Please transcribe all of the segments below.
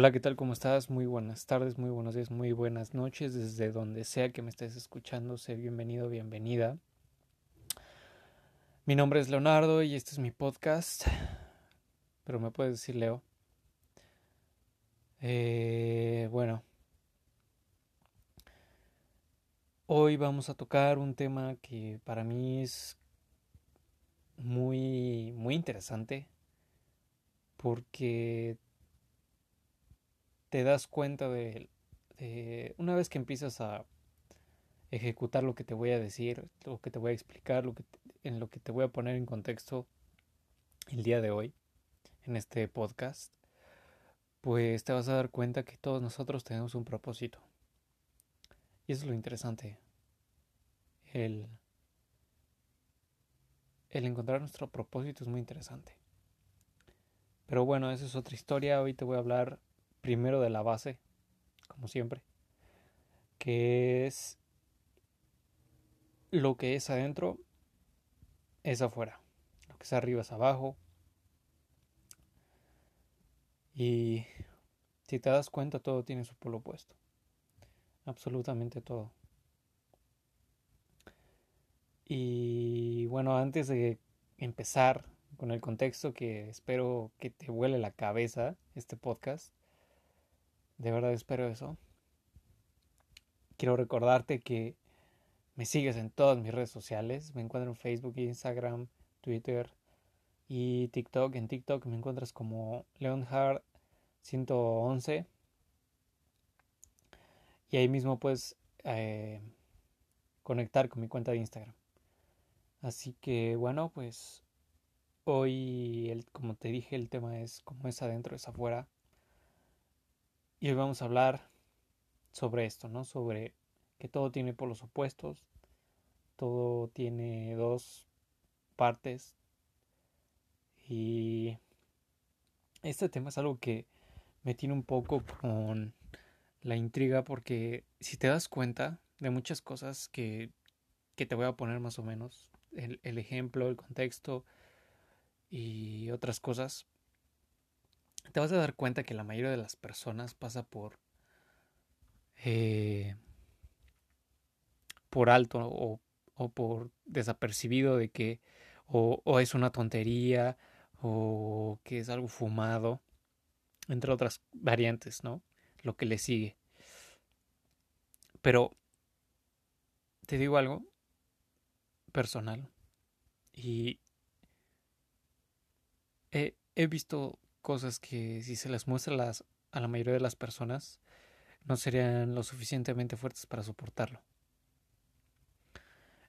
Hola, ¿qué tal? ¿Cómo estás? Muy buenas tardes, muy buenos días, muy buenas noches, desde donde sea que me estés escuchando, sé bienvenido, bienvenida. Mi nombre es Leonardo y este es mi podcast, pero me puedes decir Leo. Eh, bueno, hoy vamos a tocar un tema que para mí es muy, muy interesante porque te das cuenta de, una vez que empiezas a ejecutar lo que te voy a decir, lo que te voy a explicar, lo que en lo que te voy a poner en contexto el día de hoy, en este podcast, pues te vas a dar cuenta que todos nosotros tenemos un propósito. Y eso es lo interesante. El, el encontrar nuestro propósito es muy interesante. Pero bueno, esa es otra historia. Hoy te voy a hablar primero de la base, como siempre, que es lo que es adentro es afuera, lo que es arriba es abajo. Y si te das cuenta, todo tiene su polo opuesto. Absolutamente todo. Y bueno, antes de empezar con el contexto que espero que te vuele la cabeza este podcast, de verdad espero eso. Quiero recordarte que me sigues en todas mis redes sociales. Me encuentro en Facebook, Instagram, Twitter y TikTok. En TikTok me encuentras como Leonhard111. Y ahí mismo puedes eh, conectar con mi cuenta de Instagram. Así que bueno, pues hoy, el, como te dije, el tema es como es adentro, es afuera. Y hoy vamos a hablar sobre esto, ¿no? Sobre que todo tiene polos opuestos, todo tiene dos partes. Y este tema es algo que me tiene un poco con la intriga porque si te das cuenta de muchas cosas que, que te voy a poner más o menos, el, el ejemplo, el contexto y otras cosas, te vas a dar cuenta que la mayoría de las personas pasa por eh, por alto o, o, por desapercibido de que o, es una tontería o que es algo fumado entre otras variantes no lo que le sigue. Pero te digo algo personal y he visto cosas que si se las muestra a la mayoría de las personas no serían lo suficientemente fuertes para soportarlo.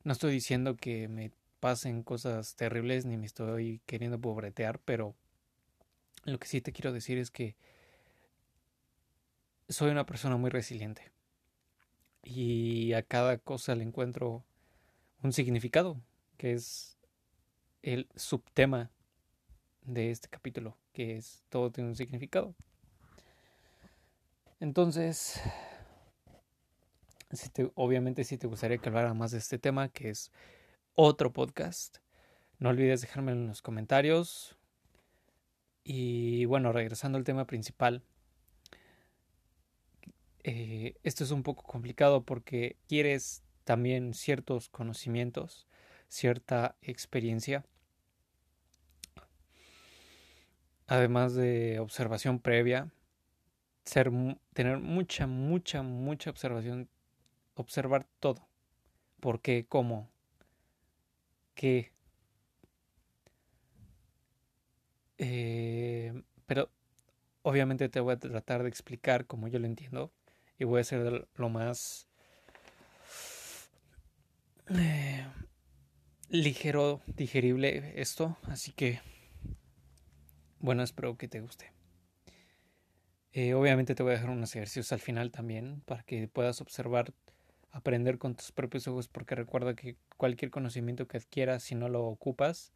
No estoy diciendo que me pasen cosas terribles ni me estoy queriendo pobretear, pero lo que sí te quiero decir es que soy una persona muy resiliente y a cada cosa le encuentro un significado, que es el subtema de este capítulo, que es todo tiene un significado. Entonces, obviamente si te gustaría que hablara más de este tema, que es otro podcast, no olvides dejarme en los comentarios. Y bueno, regresando al tema principal, eh, esto es un poco complicado porque quieres también ciertos conocimientos, cierta experiencia además de observación previa, ser, tener mucha, mucha, mucha observación, observar todo. ¿Por qué? ¿Cómo? ¿Qué? Eh, pero obviamente te voy a tratar de explicar como yo lo entiendo y voy a ser lo más eh, ligero, digerible esto, así que bueno, espero que te guste. Eh, obviamente te voy a dejar unos ejercicios al final también para que puedas observar, aprender con tus propios ojos, porque recuerda que cualquier conocimiento que adquieras, si no lo ocupas,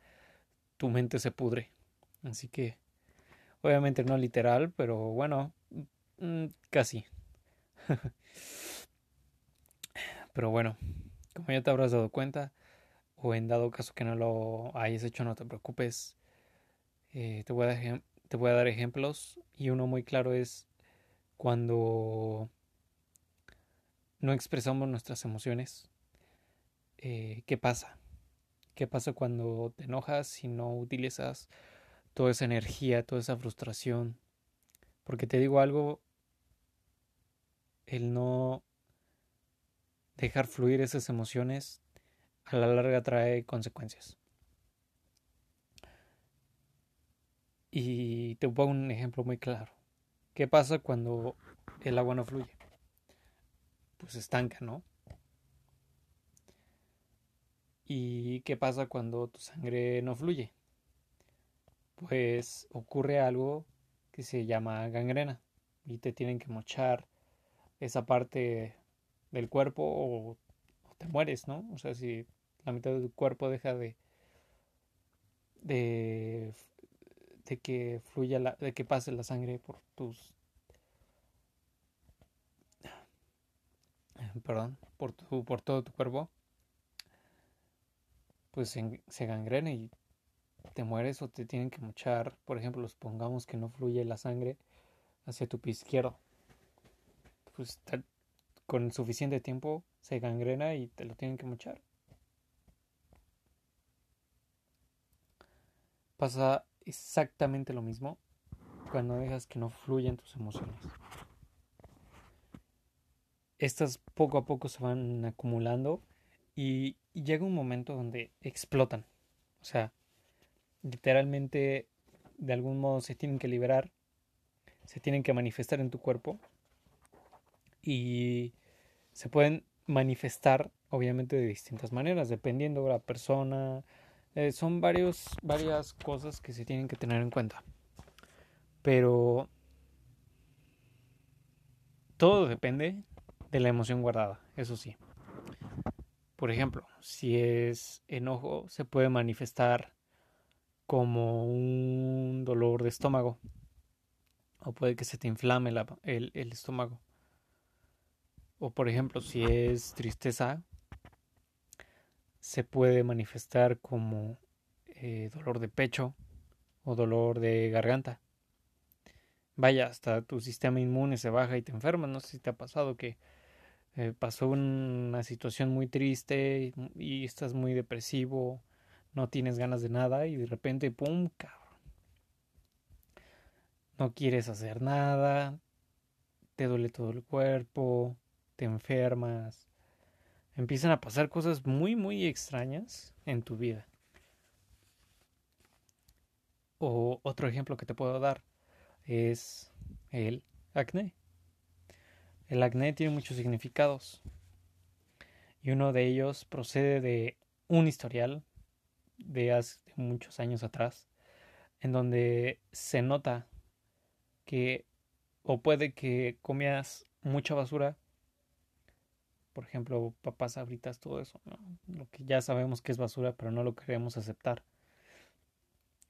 tu mente se pudre. Así que, obviamente no literal, pero bueno, mm, casi. pero bueno, como ya te habrás dado cuenta, o en dado caso que no lo hayas hecho, no te preocupes eh, te, voy a te voy a dar ejemplos y uno muy claro es cuando no expresamos nuestras emociones, eh, ¿qué pasa? ¿Qué pasa cuando te enojas y no utilizas toda esa energía, toda esa frustración? Porque te digo algo, el no dejar fluir esas emociones a la larga trae consecuencias. Y te pongo un ejemplo muy claro. ¿Qué pasa cuando el agua no fluye? Pues estanca, ¿no? ¿Y qué pasa cuando tu sangre no fluye? Pues ocurre algo que se llama gangrena y te tienen que mochar esa parte del cuerpo o, te mueres, ¿no? O sea, si la mitad de tu cuerpo deja de de, de que fluya la, de que pase la sangre por tus perdón, por tu, por todo tu cuerpo, pues se, gangrena y te mueres o te tienen que mochar, por ejemplo, supongamos que no fluye la sangre hacia tu pie izquierdo. Pues con suficiente tiempo se gangrena y te lo tienen que mochar. Pasa exactamente lo mismo cuando dejas que no fluyan tus emociones. Estas poco a poco se van acumulando y llega un momento donde explotan. O sea, literalmente de algún modo se tienen que liberar, se tienen que manifestar en tu cuerpo y se pueden manifestar obviamente de distintas maneras, dependiendo de la persona. Eh, son varios, varias cosas que se tienen que tener en cuenta. Pero todo depende de la emoción guardada, eso sí. Por ejemplo, si es enojo, se puede manifestar como un dolor de estómago. O puede que se te inflame el, estómago. O por ejemplo, si es tristeza, se puede manifestar como eh, dolor de pecho o dolor de garganta. Vaya, hasta tu sistema inmune se baja y te enfermas. No sé si te ha pasado que eh, pasó una situación muy triste y, y, estás muy depresivo no tienes ganas de nada y de repente, ¡pum! cabrón. No quieres hacer nada, te duele todo el cuerpo, te enfermas. Empiezan a pasar cosas muy, muy extrañas en tu vida. O otro ejemplo que te puedo dar es el acné. El acné tiene muchos significados y uno de ellos procede de un historial de hace muchos años atrás, en donde se nota que o puede que comías mucha basura, por ejemplo, papas abritas, todo eso, lo que ya sabemos que es basura, pero no lo queremos aceptar.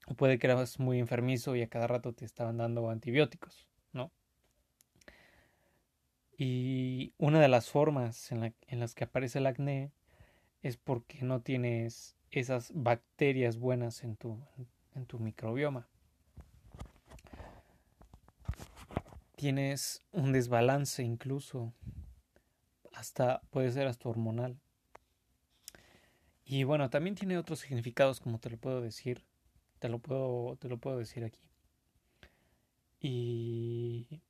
O puede que eras muy enfermizo y a cada rato te estaban dando antibióticos, ¿no? Y una de las formas en, en las que aparece el acné es porque no tienes esas bacterias buenas en tu, en tu microbioma. Tienes un desbalance incluso, hasta puede ser hasta hormonal. Y bueno, también tiene otros significados, como te lo puedo decir. Te lo puedo, te lo puedo decir aquí. Y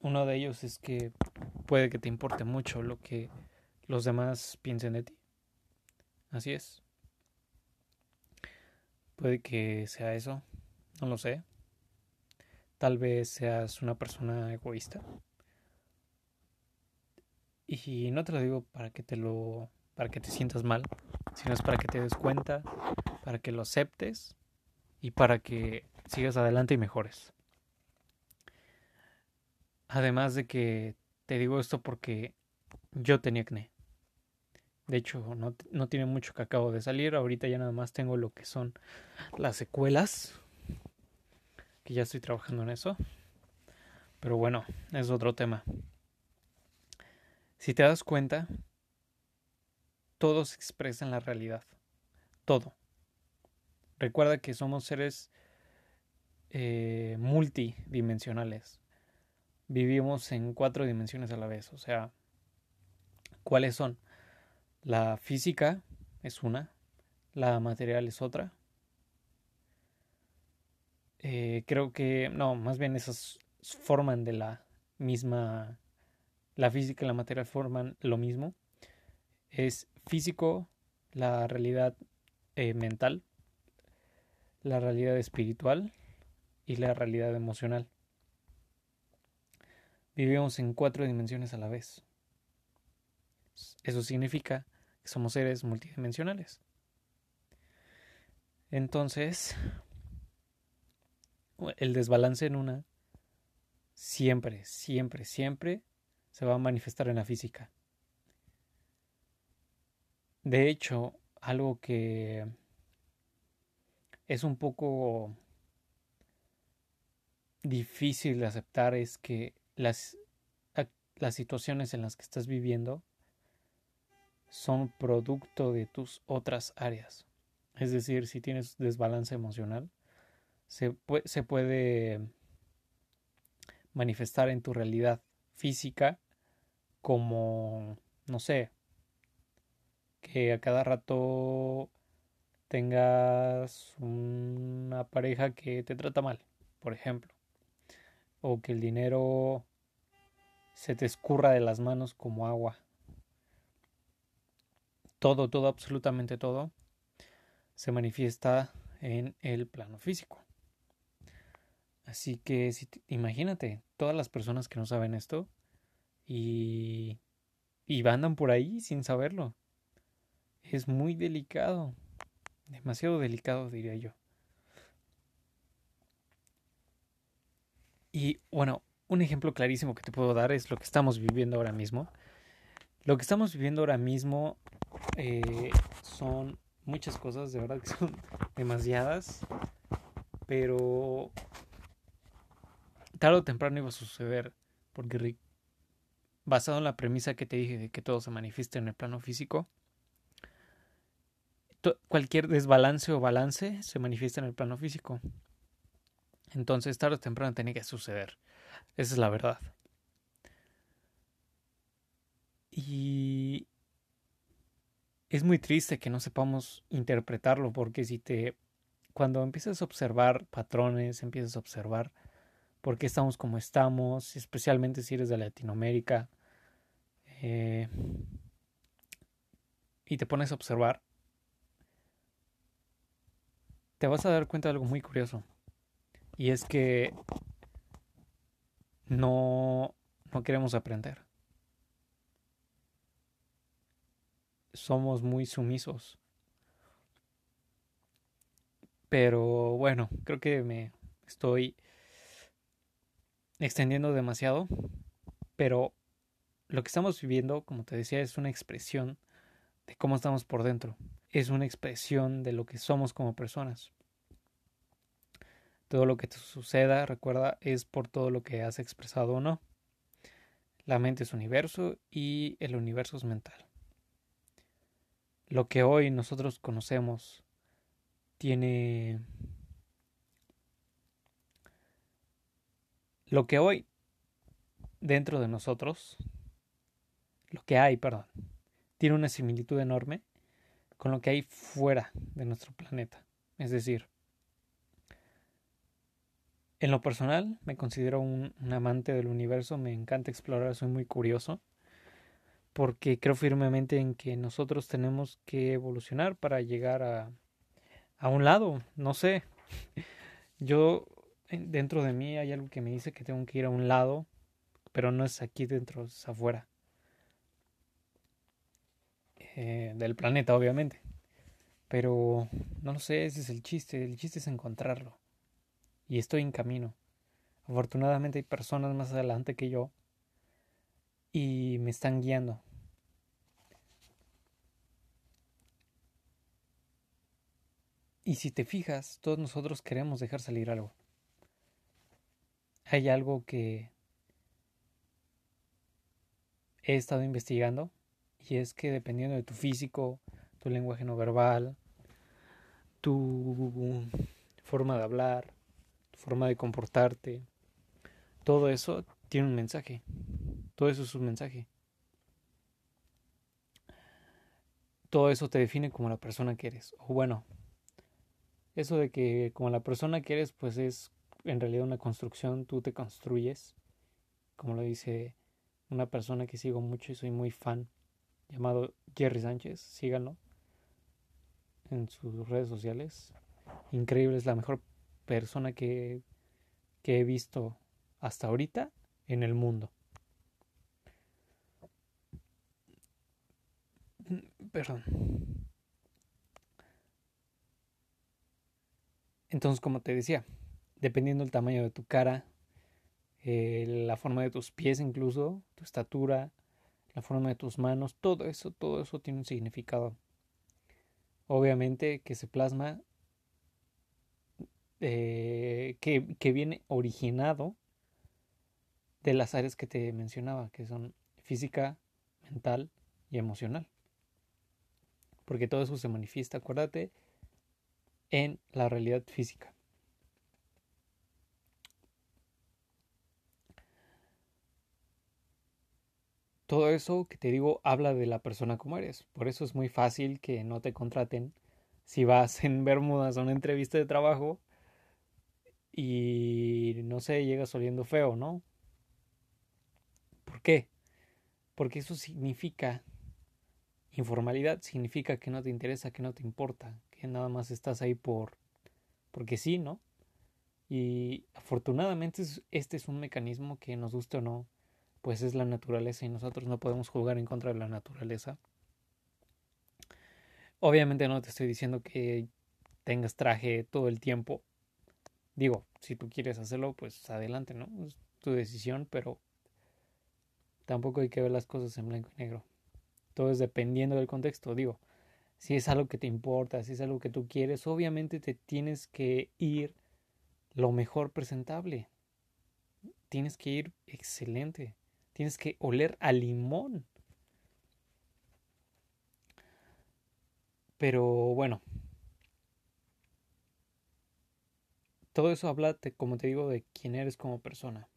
uno de ellos es que puede que te importe mucho lo que los demás piensen de ti. Así es. Puede que sea eso, no lo sé. Tal vez seas una persona egoísta. Y no te lo digo para que te lo para que te sientas mal, sino es para que te des cuenta, para que lo aceptes y para que sigas adelante y mejores. Además de que te digo esto porque yo tenía acné. De hecho, no, tiene mucho que acabo de salir. Ahorita ya nada más tengo lo que son las secuelas. Que ya estoy trabajando en eso. Pero bueno, es otro tema. Si te das cuenta, todo se expresa en la realidad. Todo. Recuerda que somos seres eh, multidimensionales. vivimos en cuatro dimensiones a la vez. O sea, ¿cuáles son? La física es una, la material es otra. Eh, creo que, no, más bien esas forman de la misma, la física y la material forman lo mismo. Es físico, la realidad eh, mental, la realidad espiritual y la realidad emocional. Vivimos en cuatro dimensiones a la vez. Eso significa que somos seres multidimensionales. Entonces, el desbalance en una siempre, siempre, siempre se va a manifestar en la física. De hecho, algo que es un poco difícil de aceptar es que las, las situaciones en las que estás viviendo son producto de tus otras áreas. Es decir, si tienes desbalance emocional, se, se puede manifestar en tu realidad física como, no sé, que a cada rato tengas una pareja que te trata mal, por ejemplo, o que el dinero se te escurra de las manos como agua. Todo, todo, absolutamente todo se manifiesta en el plano físico. Así que imagínate, todas las personas que no saben esto y, y andan por ahí sin saberlo. Es muy delicado, demasiado delicado diría yo. Y bueno, un ejemplo clarísimo que te puedo dar es lo que estamos viviendo ahora mismo. Lo que estamos viviendo ahora mismo eh, son muchas cosas, de verdad que son demasiadas, pero tarde o temprano iba a suceder, porque basado en la premisa que te dije de que todo se manifiesta en el plano físico, cualquier desbalance o balance se manifiesta en el plano físico. Entonces, tarde o temprano tiene que suceder. Esa es la verdad. Y es muy triste que no sepamos interpretarlo, porque si te. Cuando empiezas a observar patrones, empiezas a observar por qué estamos como estamos, especialmente si eres de Latinoamérica, eh, y te pones a observar, te vas a dar cuenta de algo muy curioso. Y es que no, no queremos aprender. Somos muy sumisos. Pero bueno, creo que me estoy extendiendo demasiado, pero lo que estamos viviendo, como te decía, es una expresión de cómo estamos por dentro, es una expresión de lo que somos como personas. Todo lo que te suceda, recuerda, es por todo lo que has expresado o no. La mente es universo y el universo es mental. Lo que hoy nosotros conocemos tiene Lo que hoy dentro de nosotros, lo que hay, perdón, tiene una similitud enorme con lo que hay fuera de nuestro planeta. Es decir, en lo personal me considero un, amante del universo, me encanta explorar, soy muy curioso, porque creo firmemente en que nosotros tenemos que evolucionar para llegar a, a un lado, no sé. Yo dentro de mí hay algo que me dice que tengo que ir a un lado, pero no es aquí dentro, es afuera. Eh, del planeta, obviamente. Pero no lo sé, ese es el chiste. El chiste es encontrarlo. Y estoy en camino. Afortunadamente hay personas más adelante que yo y me están guiando. Y si te fijas, todos nosotros queremos dejar salir algo hay algo que he estado investigando y es que dependiendo de tu físico, tu lenguaje no verbal, tu forma de hablar, tu forma de comportarte, todo eso tiene un mensaje. Todo eso es un mensaje. Todo eso te define como la persona que eres. O bueno, eso de que como la persona que eres, pues es en realidad una construcción, tú te construyes, como lo dice una persona que sigo mucho y soy muy fan, llamado Jerry Sánchez, síganlo en sus redes sociales. Increíble, es la mejor persona que, que he visto hasta ahorita en el mundo. Perdón. Entonces, como te decía, dependiendo del tamaño de tu cara, eh, la forma de tus pies incluso, tu estatura, la forma de tus manos, todo eso, todo eso tiene un significado. Obviamente que se plasma, eh, que, que viene originado de las áreas que te mencionaba, que son física, mental y emocional. Porque todo eso se manifiesta, acuérdate, en la realidad física. Todo eso que te digo habla de la persona como eres. Por eso es muy fácil que no te contraten si vas en Bermudas a una entrevista de trabajo y no sé, llegas oliendo feo, ¿no? ¿Por qué? Porque eso significa informalidad, significa que no te interesa, que no te importa, que nada más estás ahí por porque sí, ¿no? Y afortunadamente este es un mecanismo que nos guste o no, pues es la naturaleza y nosotros no podemos jugar en contra de la naturaleza. Obviamente no te estoy diciendo que tengas traje todo el tiempo. Digo, si tú quieres hacerlo, pues adelante, ¿no? Es tu decisión, pero tampoco hay que ver las cosas en blanco y negro. Todo es dependiendo del contexto. Digo, si es algo que te importa, si es algo que tú quieres, obviamente te tienes que ir lo mejor presentable. Tienes que ir excelente. Tienes que oler a limón. Pero bueno. Todo eso habla, como te digo, de quién eres como persona.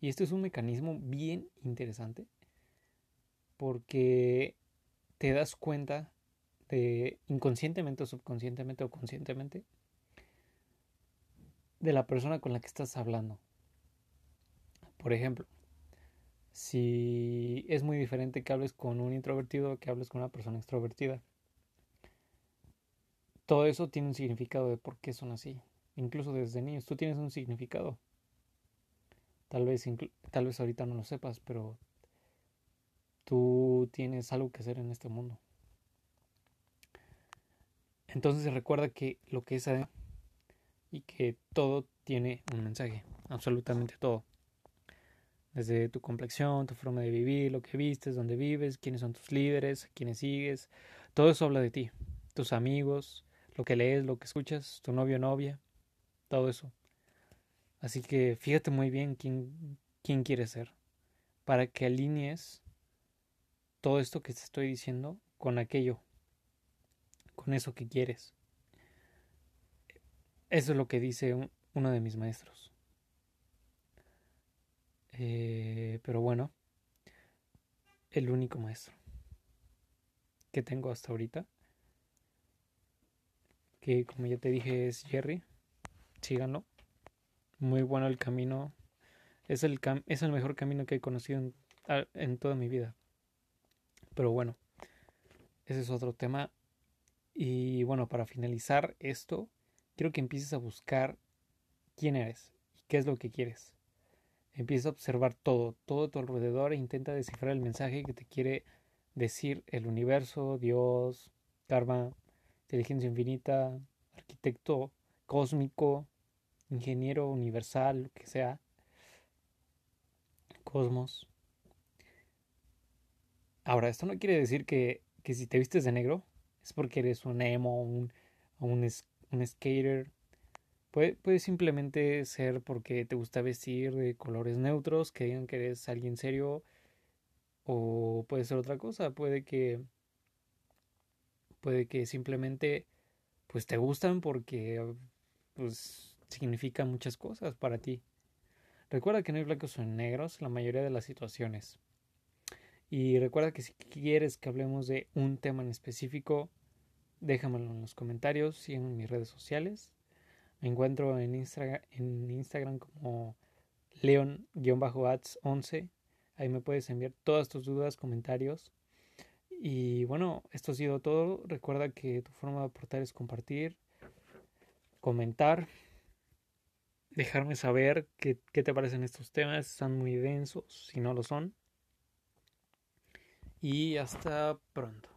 Y este es un mecanismo bien interesante porque te das cuenta de inconscientemente o subconscientemente o conscientemente de la persona con la que estás hablando. Por ejemplo, si es muy diferente que hables con un introvertido que hables con una persona extrovertida. Todo eso tiene un significado de por qué son así. Incluso desde niños, tú tienes un significado. Tal vez, tal vez ahorita no lo sepas, pero tú tienes algo que hacer en este mundo. Entonces recuerda que lo que es y que todo tiene un mensaje, absolutamente todo desde tu complexión, tu forma de vivir, lo que vistes, dónde vives, quiénes son tus líderes, quiénes sigues, todo eso habla de ti, tus amigos, lo que lees, lo que escuchas, tu novio o novia, todo eso. Así que fíjate muy bien quién, quién quieres ser, para que alinees todo esto que te estoy diciendo con aquello, con eso que quieres. Eso es lo que dice uno de mis maestros. Eh, pero bueno, el único maestro que tengo hasta ahorita, que como ya te dije es Jerry, síganlo. Muy bueno el camino, es el, es el mejor camino que he conocido en, en toda mi vida. Pero bueno, ese es otro tema. Y bueno, para finalizar esto, quiero que empieces a buscar quién eres y qué es lo que quieres. Empieza a observar todo, todo tu alrededor e intenta descifrar el mensaje que te quiere decir el universo, Dios, karma, inteligencia infinita, arquitecto cósmico, ingeniero universal, lo que sea, cosmos. Ahora, esto no quiere decir que, que si te vistes de negro es porque eres un emo, un, un, un skater, Puede, simplemente ser porque te gusta vestir de colores neutros, que digan que eres alguien serio, o puede ser otra cosa, puede que puede que simplemente pues te gustan porque pues significan muchas cosas para ti. Recuerda que no hay blancos o negros en la mayoría de las situaciones. Y recuerda que si quieres que hablemos de un tema en específico, déjamelo en los comentarios y en mis redes sociales. Me encuentro en, en Instagram como leon-ads11. Ahí me puedes enviar todas tus dudas, comentarios. Y bueno, esto ha sido todo. Recuerda que tu forma de aportar es compartir, comentar, dejarme saber qué, qué te parecen estos temas. Están muy densos, si no lo son. Y hasta pronto.